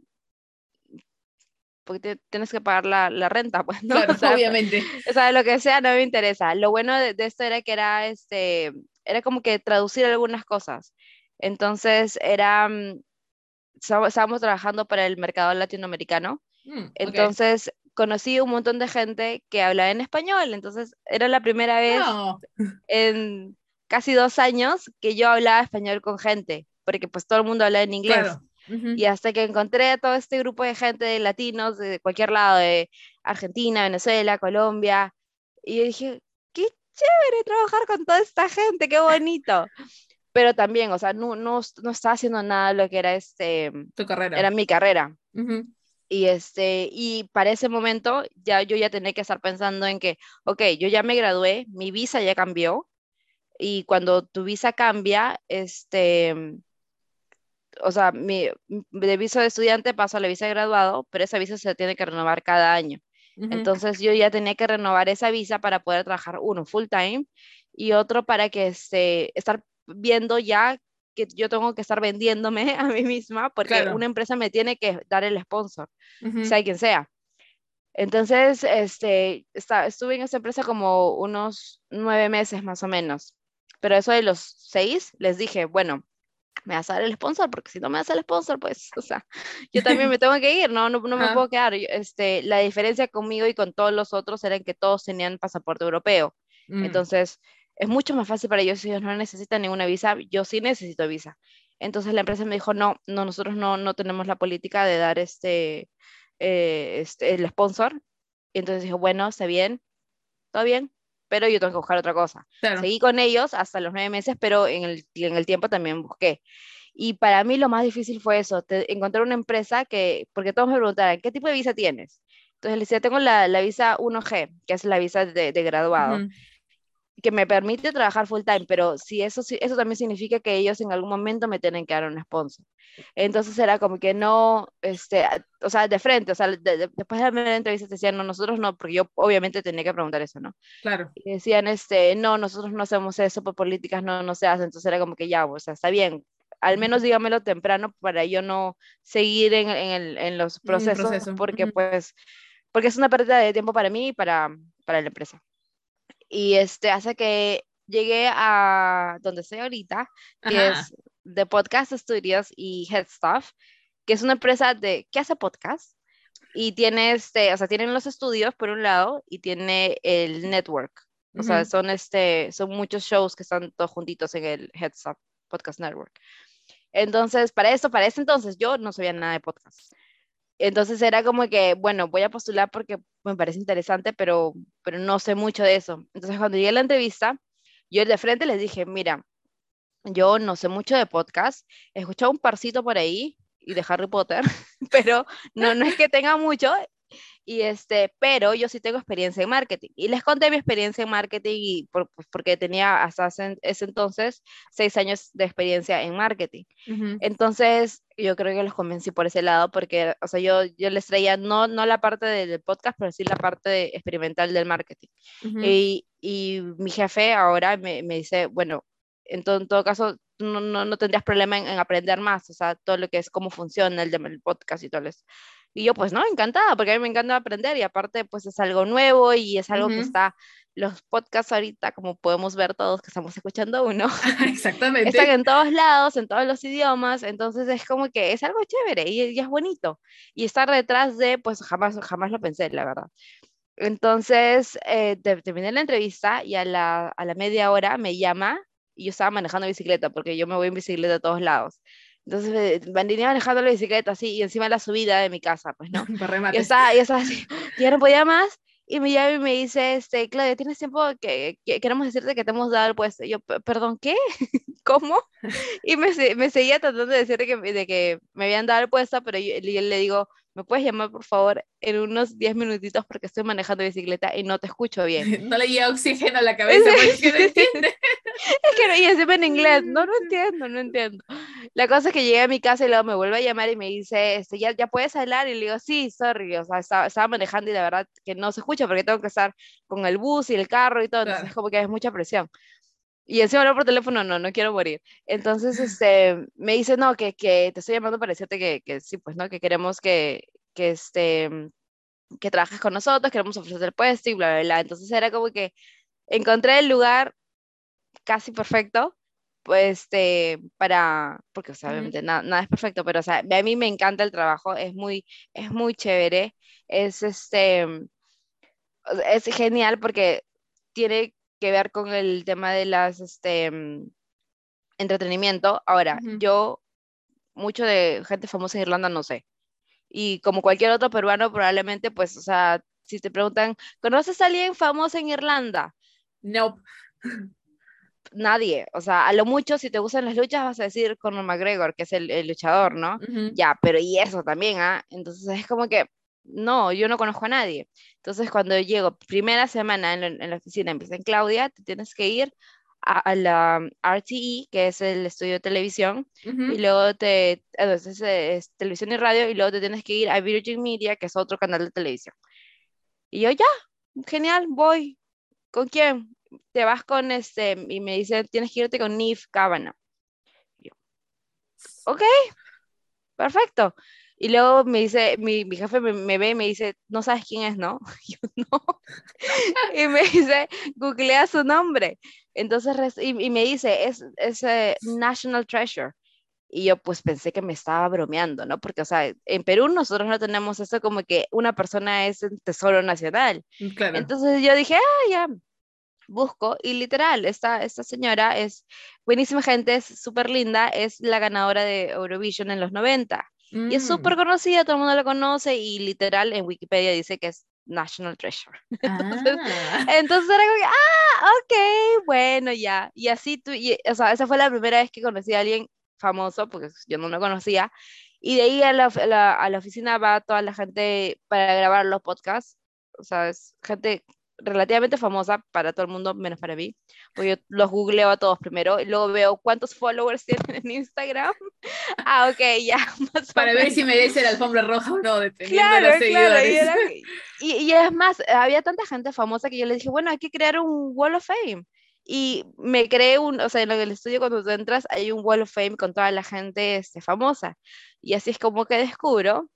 S3: porque te- tienes que pagar la, la renta, pues, ¿no?
S2: Claro,
S3: O sea,
S2: obviamente.
S3: o sea, lo que sea no me interesa. Lo bueno de, de esto era que era, este, era como que traducir algunas cosas. Entonces, era, mm, estábamos trabajando para el mercado latinoamericano.
S2: Mm.
S3: Entonces, conocí un montón de gente que hablaba en español. Entonces, era la primera vez
S2: No,
S3: en casi dos años que yo hablaba español con gente, porque pues todo el mundo hablaba en inglés.
S2: claro.
S3: Y hasta que encontré a todo este grupo de gente de latinos de cualquier lado, de Argentina, Venezuela, Colombia, y yo dije, qué chévere trabajar con toda esta gente, qué bonito. Pero también, o sea, no, no, no estaba haciendo nada de lo que era, este,
S2: Tu carrera.
S3: era mi carrera.
S2: Ujú.
S3: Y, este, y para ese momento ya yo ya tenía que estar pensando en que, ok, yo ya me gradué, mi visa ya cambió, y cuando tu visa cambia, este, o sea, mi, de visa de estudiante paso a la visa de graduado, pero esa visa se tiene que renovar cada año. Entonces yo ya tenía que renovar esa visa para poder trabajar uno full time y otro para que este, estar viendo ya que yo tengo que estar vendiéndome a mí misma porque
S2: Claro.
S3: una empresa me tiene que dar el sponsor, sea quien sea. Entonces, este, esta- estuve en esa empresa como unos nueve meses más o menos. Pero eso de los seis, les dije, bueno, me vas a dar el sponsor, porque si no me das el sponsor, pues, o sea, yo también me tengo que ir, no, no, no me
S2: Ajá.
S3: puedo quedar. Este, la diferencia conmigo y con todos los otros era que todos tenían pasaporte europeo.
S2: Mm.
S3: Entonces, es mucho más fácil para ellos si ellos no necesitan ninguna visa, yo sí necesito visa. Entonces la empresa me dijo, no, no, nosotros no, no tenemos la política de dar este, eh, este, el sponsor. Y entonces dijo, bueno, está bien, todo bien, pero yo tengo que buscar otra cosa.
S2: Claro.
S3: Seguí con ellos hasta los nueve meses, pero en el, en el tiempo también busqué. Y para mí lo más difícil fue eso, te- encontrar una empresa que, porque todos me preguntaban, ¿qué tipo de visa tienes? Entonces le decía, tengo la, la visa 1G, que es la visa de, de graduado
S2: Ujú.
S3: Que me permite trabajar full time, pero si eso, sí- eso también significa que ellos en algún momento me tienen que dar un sponsor. Entonces era como que no, este, o sea, de frente, o sea, de- de- después de la entrevista te decían, no, nosotros no, porque yo obviamente tenía que preguntar eso, ¿no?
S2: Claro.
S3: Y decían, este, no, nosotros no hacemos eso, por políticas no, no se hace, entonces era como que ya, o sea, está bien, al menos dígamelo temprano para yo no seguir en, en, el- en los
S2: En
S3: procesos,
S2: proceso,
S3: porque pues, porque es una pérdida de tiempo para mí y para, para la empresa. Y este, hace que llegué a donde estoy ahorita, que
S2: Ajá.
S3: es de Podcast Studios y Head Stuff, que es una empresa de, que hace podcast y tiene este, o sea, tienen los estudios por un lado y tiene el network. O sea,
S2: Ujú.
S3: son este, son muchos shows que están todos juntitos en el Head Stuff Podcast Network. Entonces, para eso, para ese entonces, yo no sabía nada de podcast. Entonces era como que, bueno, voy a postular porque me parece interesante, pero, pero no sé mucho de eso. Entonces cuando llegué a la entrevista, yo de frente les dije, mira, yo no sé mucho de podcast, he escuchado un parcito por ahí y de Harry Potter, pero no, no es que tenga mucho, y este, pero yo sí tengo experiencia en marketing. Y les conté mi experiencia en marketing y por- pues, porque tenía hasta ese, ese entonces seis años de experiencia en marketing. Entonces, yo creo que los convencí por ese lado, porque, o sea, yo, yo les traía no, no la parte de- del podcast, pero sí la parte de- experimental del marketing. Y, y mi jefe ahora me, me dice, bueno, en todo, en todo caso, no, no, no tendrías problema en, en aprender más, o sea, todo lo que es cómo funciona el, el podcast y todo eso. Y yo, pues, no, encantada, porque a mí me encanta aprender y aparte, pues, es algo nuevo y es algo que está, los podcasts ahorita, como podemos ver todos que estamos escuchando uno,
S2: Exactamente.
S3: están en todos lados, en todos los idiomas, entonces es como que es algo chévere y, y es bonito. Y estar detrás de, pues jamás, jamás lo pensé, la verdad. Entonces, eh, te- terminé la entrevista y a la, a la media hora me llama y yo estaba manejando bicicleta, porque yo me voy en bicicleta a todos lados. Entonces, eh, venía manejando la bicicleta así y encima la subida de mi casa, pues, ¿no? Y estaba, y estaba así, ya no podía más. Y me llama y me dice, este, Claudia, ¿tienes tiempo que, que queremos decirte que te hemos dado el puesto? Y yo, "P- perdón, ¿qué? ¿Cómo? Y me, me seguía tratando de decirte que, de que me habían dado el puesto, pero yo, yo le digo, ¿me puedes llamar por favor en unos 10 minutitos porque estoy manejando bicicleta y no te escucho bien?
S2: No le llega oxígeno a la cabeza, porque no entiende.
S3: Es que no, y encima en inglés, no, no entiendo, no entiendo. La cosa es que llegué a mi casa y luego me vuelve a llamar y me dice, este, ¿ya, ya puedes hablar? Y le digo, sí, sorry, o sea, estaba, estaba manejando y la verdad que no se escucha porque tengo que estar con el bus y el carro y todo, entonces
S2: Claro.
S3: es como que es mucha presión. Y encima hablar por teléfono, no, no quiero morir. Entonces, este, me dice, no, que, que te estoy llamando para decirte que, que sí, pues, ¿no? Que queremos que, que, este, que trabajes con nosotros, queremos ofrecer el puesto y bla, bla, bla. Entonces era como que encontré el lugar casi perfecto, pues, este, para, porque o sea, obviamente nada, nada es perfecto, pero o sea, a mí me encanta el trabajo, es muy, es muy chévere, es este, es genial porque tiene que ver con el tema de las, este, mm, entretenimiento. Ahora, yo, mucho de gente famosa en Irlanda no sé. Y como cualquier otro peruano, probablemente, pues, o sea, si te preguntan, ¿conoces a alguien famoso en Irlanda?
S2: Nope.
S3: Nadie. O sea, a lo mucho, si te gustan las luchas, vas a decir Conor McGregor, que es el, el luchador, ¿no?
S2: Ujú.
S3: Ya, pero y eso también, ¿ah? Entonces es como que, no, yo no conozco a nadie. Entonces cuando llego, primera semana en la, en la oficina, empieza en Claudia, te tienes que ir a, a la RTE, que es el estudio de televisión,
S2: Ujú.
S3: y luego te, entonces es televisión y radio, y luego te tienes que ir a Virgin Media, que es otro canal de televisión. Y yo, ya, genial, voy. ¿Con quién? Te vas con este, y me dice, tienes que irte con. Y Yo, ok, perfecto. Y luego me dice, mi, mi jefe me, me ve y me dice, no sabes quién es, ¿no? Y Yo no. Y me dice, googlea su nombre. Entonces, y, y me dice, es, es eh, National Treasure. Y yo pues pensé que me estaba bromeando, ¿no? Porque, o sea, en Perú nosotros no tenemos eso como que una persona es un tesoro nacional.
S2: Claro.
S3: Entonces yo dije, ah, ya, busco. Y literal, esta, esta señora es buenísima gente, es súper linda, es la ganadora de Eurovision en los 90. Y es
S2: Mm.
S3: súper conocida, todo el mundo la conoce y literal en Wikipedia dice que es National Treasure. Entonces,
S2: Ah.
S3: entonces era como que, ah, ok, bueno, ya. Y así tú, y, o sea, esa fue la primera vez que conocí a alguien famoso, porque yo no lo conocía. Y de ahí a la, la, a la oficina va toda la gente para grabar los podcasts. O sea, es gente relativamente famosa para todo el mundo, menos para mí. Pues yo los googleo a todos primero y luego veo cuántos followers tienen en Instagram. Ah, ok, ya. más
S2: Para ver si merece la alfombra roja o no, dependiendo
S3: Claro,
S2: de los
S3: claro. Y,
S2: seguidores.
S3: era- y- y es más, había tanta gente famosa que yo le dije, bueno, hay que crear un Wall of Fame. Y me creé un, o sea, en el estudio cuando tú entras hay un Wall of Fame con toda la gente este, famosa. Y así es como que descubro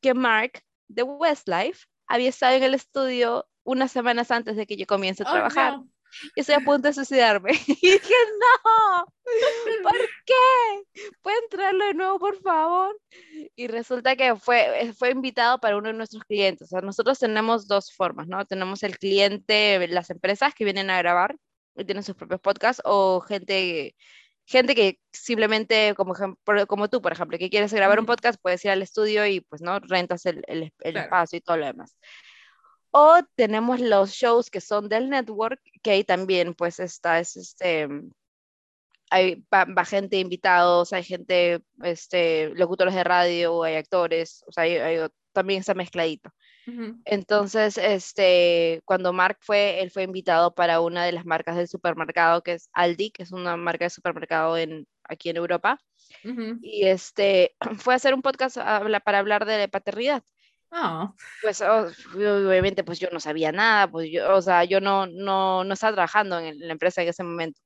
S3: que Mark de Westlife había estado en el estudio unas semanas antes de que yo comience a
S2: Oh,
S3: trabajar.
S2: no.
S3: Y estoy a punto de suicidarme. Y dije, no, ¿por qué? ¿Pueden traerlo de nuevo, por favor? Y resulta que fue, fue invitado para uno de nuestros clientes. O sea, nosotros tenemos dos formas, ¿no? Tenemos el cliente, las empresas que vienen a grabar y tienen sus propios podcasts, o gente, gente que simplemente, como, ejem- por- como tú, por ejemplo, que quieres grabar un podcast, puedes ir al estudio y pues, ¿no? Rentas el, el, el
S2: Claro.
S3: espacio y todo lo demás. O tenemos los shows que son del network, que ahí también pues está, es este, hay va, va gente invitados, hay gente, este, locutores de radio, hay actores, o sea, hay- hay- también está mezcladito.
S2: Ujú.
S3: Entonces, este, cuando Mark fue, él fue invitado para una de las marcas del supermercado, que es Aldi, que es una marca de supermercado en, aquí en Europa,
S2: Ujú.
S3: y este, fue a hacer un podcast para hablar de paternidad
S2: Ah,
S3: pues oh, obviamente pues yo no sabía nada, pues yo, o sea, yo no, no, no estaba trabajando en, la empresa en ese momento.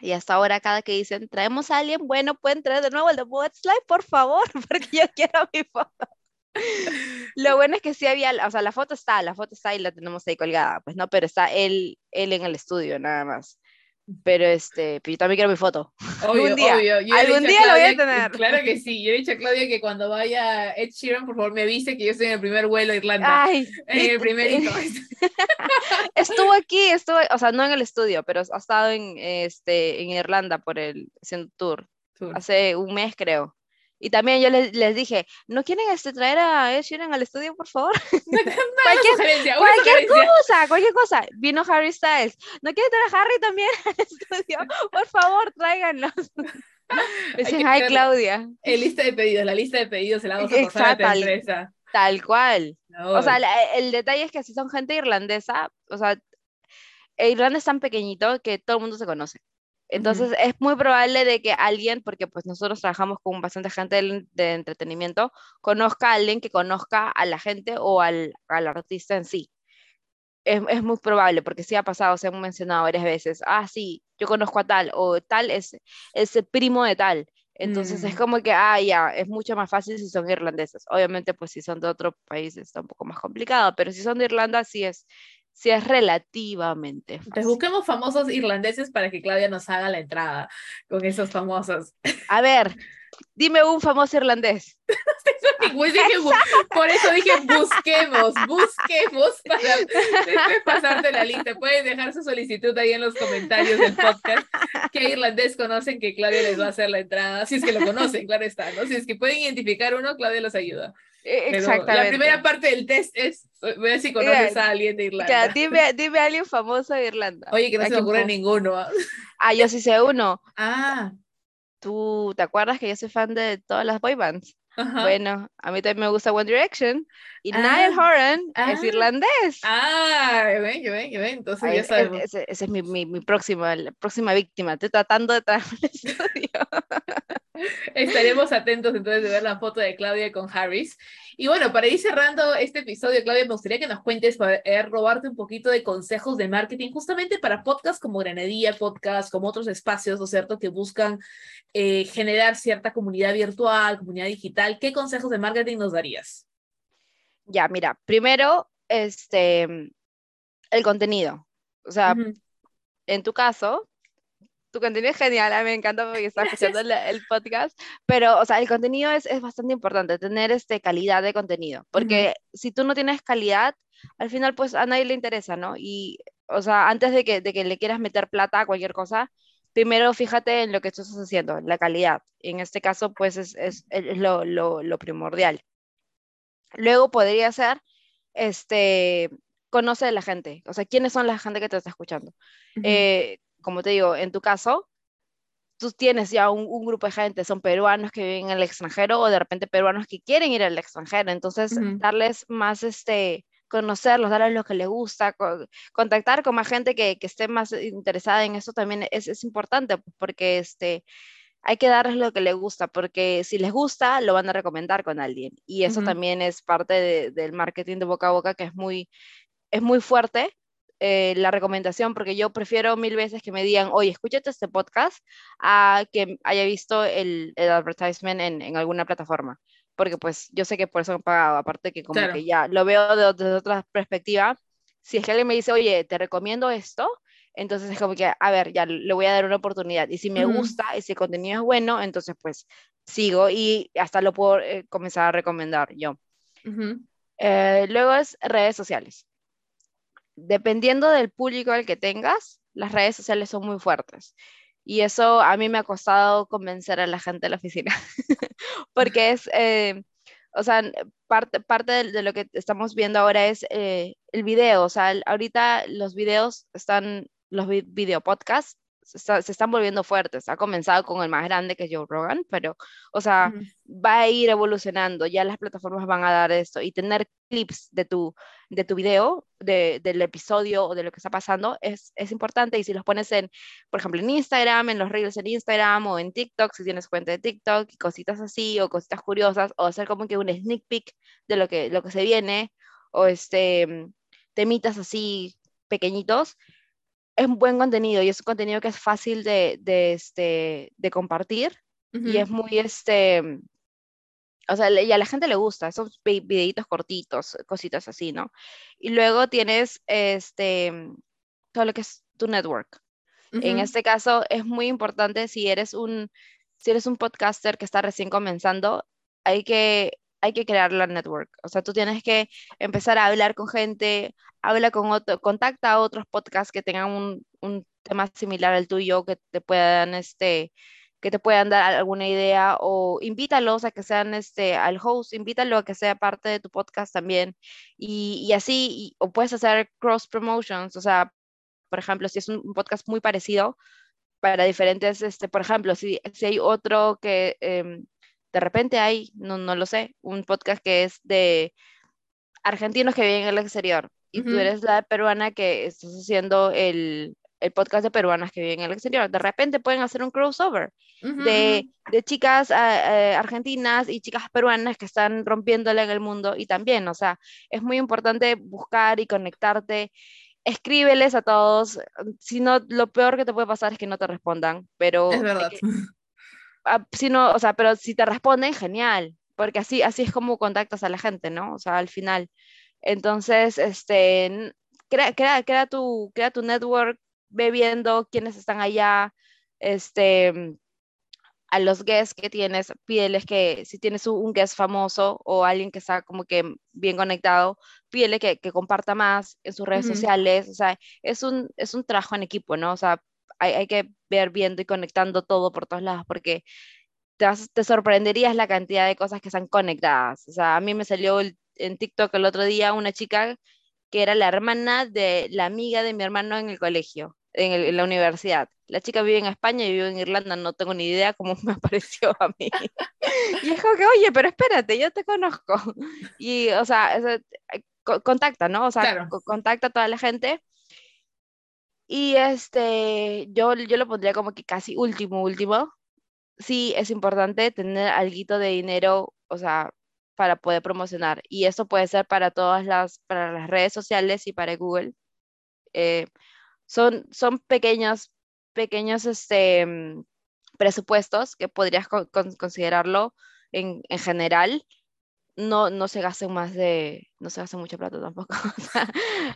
S3: Y hasta ahora cada que dicen, traemos a alguien, bueno, pueden traer de nuevo el de Westlife, por favor, porque yo quiero mi foto. Lo bueno es que sí había, o sea, la foto está, la foto está y la tenemos ahí colgada, pues no, pero está él, él en el estudio nada más. Pero este, pero yo también quiero mi foto.
S2: obvio,
S3: Algún día,
S2: obvio. Yo
S3: algún día lo voy a
S2: Claudia-
S3: tener.
S2: Claro que sí. Yo he dicho a Claudia que cuando vaya Ed Sheeran, por favor, me avise que yo estoy en el primer vuelo a Irlanda.
S3: Ay,
S2: en el primerito.
S3: estuvo aquí, estuvo, o sea, no en el estudio, pero ha estado en, este, en Irlanda por el haciendo tour.
S2: Tour.
S3: hace un mes creo. Y también yo les, les dije, ¿no quieren este, traer a Ed Sheeran al estudio, por favor? Cualquier
S2: sugerencia, una
S3: cualquier
S2: sugerencia.
S3: cosa, cualquier cosa. Vino Harry Styles. ¿No quieren traer a Harry también al estudio? Por favor, tráiganlos. Dicen, ay, Claudia.
S2: En lista de pedidos, la lista de pedidos se la vamos a pasar a
S3: Exacto,
S2: tu
S3: al-
S2: empresa.
S3: Tal cual. O sea, la- el detalle es que si son gente irlandesa, o sea, Irlanda es tan pequeñito que todo el mundo se conoce. Entonces es muy probable de que alguien, porque pues nosotros trabajamos con bastante gente del- de, entretenimiento, conozca a alguien que conozca a la gente o al, al artista en sí. Es, es muy probable, porque sí ha pasado, se han mencionado varias veces, ah, sí, yo conozco a tal, o tal es, es el primo de tal. Entonces es
S2: Mm.
S3: como que, ah, ya, es mucho más fácil si son irlandeses. Obviamente, pues si son de otro país está un poco más complicado, pero si son de Irlanda sí es, sí es relativamente
S2: Entonces
S3: fácil.
S2: busquemos famosos irlandeses para que Claudia nos haga la entrada con esos famosos.
S3: A ver, dime un famoso irlandés.
S2: Por eso dije busquemos, busquemos para después pasarte la lista. Pueden dejar su solicitud ahí en los comentarios del podcast. ¿Qué irlandés conocen que Claudia les va a hacer la entrada? Si es que lo conocen, claro está, ¿no? Si es que pueden identificar uno, Claudia los ayuda.
S3: Eh,
S2: Pero
S3: Exactamente.
S2: La primera parte del test es ver si conoces a alguien de
S3: Ya,
S2: Irlanda.
S3: dime, dime a alguien famoso de Irlanda.
S2: Oye, que no
S3: ¿A
S2: se me ocurre ninguno. ¿ah?
S3: Yo sí sé uno.
S2: Ah,
S3: ¿Tú te acuerdas que yo soy fan de todas las boy bands?
S2: ajá.
S3: Bueno, a mí también me gusta One Direction y
S2: Ah,
S3: Niall Horan es
S2: ah.
S3: irlandés.
S2: Ah, ya ven, ya ven, ya ven. Entonces
S3: Ay,
S2: ya
S3: e-
S2: sabemos.
S3: ese, ese es mi, mi, mi próxima, la próxima víctima. Estoy tratando de traerme al estudio.
S2: Estaremos atentos entonces de ver la foto de Claudia con Harris. Y bueno, para ir cerrando este episodio, Claudia, me gustaría que nos cuentes, para eh, robarte un poquito de consejos de marketing, justamente para podcasts como Granadilla Podcast, como otros espacios, ¿no es cierto?, que buscan eh, generar cierta comunidad virtual, comunidad digital. ¿Qué consejos de marketing nos darías?
S3: Ya, mira, primero, este, el contenido. O sea, en tu caso, tu contenido es genial, a mí me encanta porque estaba escuchando el, el podcast, pero, o sea, el contenido es, es bastante importante, tener este, calidad de contenido, porque si tú no tienes calidad, al final, pues a nadie le interesa, ¿no? Y, o sea, antes de que, de que le quieras meter plata a cualquier cosa, primero fíjate en lo que tú estás haciendo, la calidad. En este caso, pues es, es, es lo, lo, lo primordial. Luego podría ser, este, conoce a la gente, o sea, quiénes son la gente que te está escuchando. Eh, como te digo, en tu caso, tú tienes ya un, un grupo de gente, son peruanos que viven en el extranjero o de repente peruanos que quieren ir al extranjero, entonces
S2: Ujú.
S3: darles más, este, conocerlos, darles lo que les gusta, co- contactar con más gente que, que esté más interesada en eso también es, es importante, porque este, hay que darles lo que les gusta, porque si les gusta, lo van a recomendar con alguien. Y eso
S2: Ujú.
S3: también es parte de- del marketing de boca a boca, que es muy, es muy fuerte eh, la recomendación, porque yo prefiero mil veces que me digan, oye, escúchate este podcast, a que haya visto el, el advertisement en, en alguna plataforma. Porque pues yo sé que por eso han pagado, aparte que como
S2: Claro.
S3: que ya lo veo de- desde otra perspectiva. Si es que alguien me dice, oye, te recomiendo esto, entonces es como que, a ver, ya le voy a dar una oportunidad. Y si me
S2: Ujú.
S3: gusta y si el contenido es bueno, entonces pues sigo y hasta lo puedo eh, comenzar a recomendar yo. Eh, luego es redes sociales. Dependiendo del público al que tengas, las redes sociales son muy fuertes. Y eso a mí me ha costado convencer a la gente de la oficina. Porque es, eh, o sea, parte, parte de, lo que estamos viendo ahora es eh, el video. O sea, ahorita los videos están, los vi- video podcasts se, está- se están volviendo fuertes. Ha comenzado con el más grande que es Joe Rogan, pero, o sea, va a ir evolucionando, ya las plataformas van a dar esto y tener clips de tu, de tu video, de, del episodio o de lo que está pasando es, es importante y si los pones en, por ejemplo, en Instagram, en los reels en Instagram o en TikTok, si tienes cuenta de TikTok y cositas así o cositas curiosas o hacer como que un sneak peek de lo que, lo que se viene o este, temitas así pequeñitos. Es buen contenido y es un contenido que es fácil de, de, este, de compartir y es muy, este, o sea, y a la gente le gusta, esos vi- videitos cortitos, cositas así, ¿no? Y luego tienes, este, todo lo que es tu network. En este caso es muy importante si eres un, si eres un podcaster que está recién comenzando, hay que, hay que crear la network. O sea, tú tienes que empezar a hablar con gente, habla con otro, contacta a otros podcasts que tengan un, un tema similar al tuyo, que te puedan, este, que te puedan dar alguna idea o invítalos a que sean, este, al host, invítalo a que sea parte de tu podcast también. Y, y así, y- o puedes hacer cross promotions, o sea, por ejemplo, si es un podcast muy parecido para diferentes, este, por ejemplo, si, si hay otro que em, de repente hay, no, no lo sé, un podcast que es de argentinos que viven en el exterior y tú
S2: Ujú.
S3: eres la peruana que estás haciendo el, el podcast de peruanas que viven en el exterior. De repente pueden hacer un crossover
S2: Ujú,
S3: de, de chicas ah, eh, argentinas y chicas peruanas que están rompiéndola en el mundo y también, o sea, es muy importante buscar y conectarte. Escríbeles a todos, si no, lo peor que te puede pasar es que no te respondan, pero
S2: Es
S3: hay
S2: verdad.
S3: que, ah, si no, o sea, pero si te responden, genial, porque así, así es como contactas a la gente, ¿no? O sea, al final. Entonces, este, crea, crea, crea, tu, crea tu network, ve viendo quiénes están allá, este, a los guests que tienes, pídeles que si tienes un guest famoso o alguien que está como que bien conectado, pídele que, que comparta más en sus redes sociales, o sea, es un, es un trabajo en equipo, ¿no? O sea, hay, hay que ver viendo y conectando todo por todos lados, porque te, te sorprenderías la cantidad de cosas que están conectadas. O sea, a mí me salió en TikTok el otro día una chica que era la hermana de la amiga de mi hermano en el colegio, en, la universidad. La chica vive en España y vive en Irlanda, no tengo ni idea cómo me apareció a mí. y es como que, oye, pero espérate, yo te conozco. Y, o sea, contacta, ¿no? O sea, contacta a toda la gente. Y este, yo, yo lo pondría como que casi último, último. Sí, es importante tener algo de dinero, o sea, para poder promocionar. Y eso puede ser para todas las, para las redes sociales y para Google. Eh, son, son pequeños, pequeños este, mm, presupuestos que podrías considerarlo en, en general no, no se gasten más de, no se gaste mucha plata tampoco.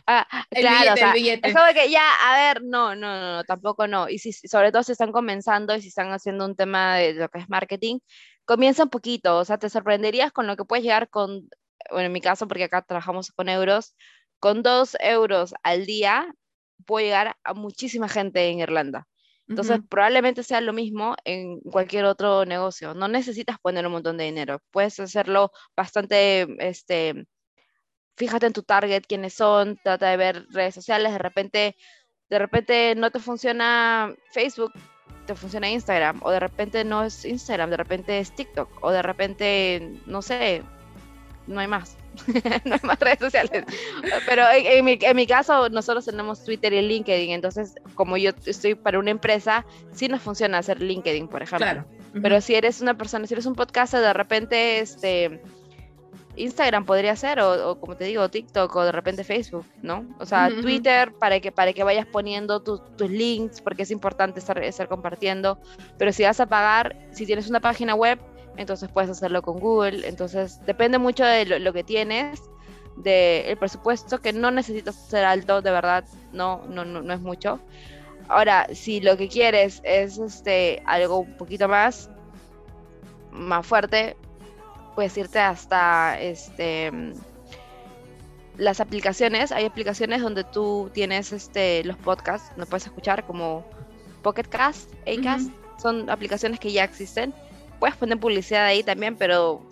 S3: Ah, claro, es como que ya, a ver, no, no, no, tampoco no. Y si, sobre todo si están comenzando y si están haciendo un tema de lo que es marketing, comienza un poquito, o sea, te sorprenderías con lo que puedes llegar con, bueno, en mi caso, porque acá trabajamos con euros, con dos euros al día, puedo llegar a muchísima gente en Irlanda. Entonces, probablemente sea lo mismo en cualquier otro negocio. No necesitas poner un montón de dinero. Puedes hacerlo bastante, este, fíjate en tu target, quiénes son, trata de ver redes sociales. De repente, de repente no te funciona Facebook, te funciona Instagram. O de repente no es Instagram, de repente es TikTok. O de repente, no sé, no hay más. no hay más redes sociales. Pero en, mi, en, mi, caso, nosotros tenemos Twitter y LinkedIn. Entonces, como yo estoy para una empresa, sí nos funciona hacer LinkedIn, por ejemplo. Claro. Pero si eres una persona, si eres un podcast, de repente, este. Instagram podría ser, o, como te digo, TikTok, o de repente Facebook, ¿no? O sea, Twitter para que, para que vayas poniendo tus links, porque es importante estar, estar compartiendo. Pero si vas a pagar, si tienes una página web, entonces puedes hacerlo con Google, entonces depende mucho de lo, que tienes, del presupuesto, que no necesitas ser alto, de verdad, no, no, no, es mucho. Ahora, si lo que quieres es este, algo un poquito más, más fuerte, puedes irte hasta este, las aplicaciones. Hay aplicaciones donde tú tienes este, los podcasts, no puedes escuchar como Pocket Cast, Acast, son aplicaciones que ya existen puedes poner publicidad ahí también, pero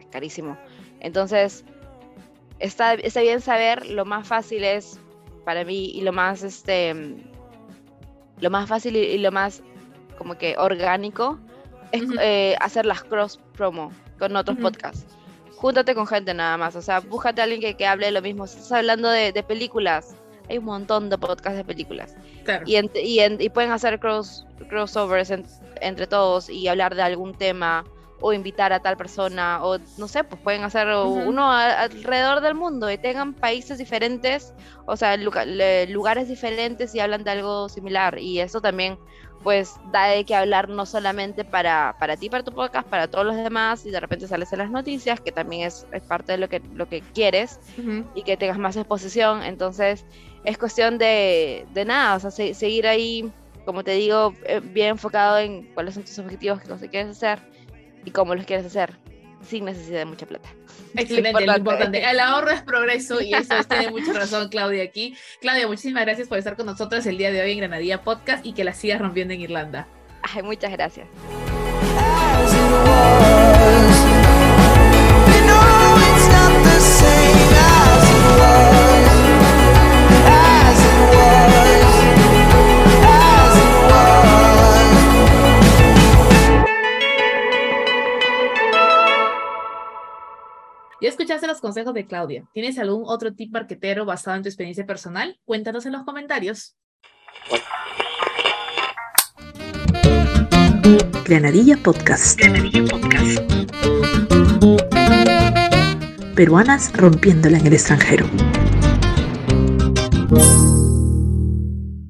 S3: es carísimo. Entonces, está, está bien saber, lo más fácil es para mí y lo más, este, lo más fácil y, lo más como que orgánico es eh, hacer las cross promo con otros podcasts. Júntate con gente nada más, o sea, búscate a alguien que, que hable de lo mismo. Si estás hablando de, de películas, hay un montón de podcasts de películas. Y, y, y, pueden hacer cross, crossovers entre todos y hablar de algún tema o invitar a tal persona o no sé, pues pueden hacer uno alrededor del mundo y tengan países diferentes, o sea, lugares diferentes y hablan de algo similar. Y eso también pues da de que hablar no solamente para, para ti, para tu podcast, para todos los demás y de repente sales en las noticias, que también es, es parte de lo que, lo que quieres y que tengas más exposición, entonces es cuestión de, de nada, o sea, seguir ahí, como te digo, eh, bien enfocado en cuáles son tus objetivos, qué quieres hacer y cómo los quieres hacer, sin necesidad de mucha plata.
S2: Excelente, lo importante. El ahorro es progreso y eso tiene mucha razón Claudia aquí. Claudia, muchísimas gracias por estar con nosotros el día de hoy en Granadilla Podcast y que la sigas rompiendo en Irlanda.
S3: Ay, muchas gracias.
S2: Ya escuchaste los consejos de Claudia. ¿Tienes algún otro tip marquetero basado en tu experiencia personal? Cuéntanos en los comentarios.
S1: Granadilla Podcast. Granadilla Podcast. Peruanas rompiéndola en el extranjero.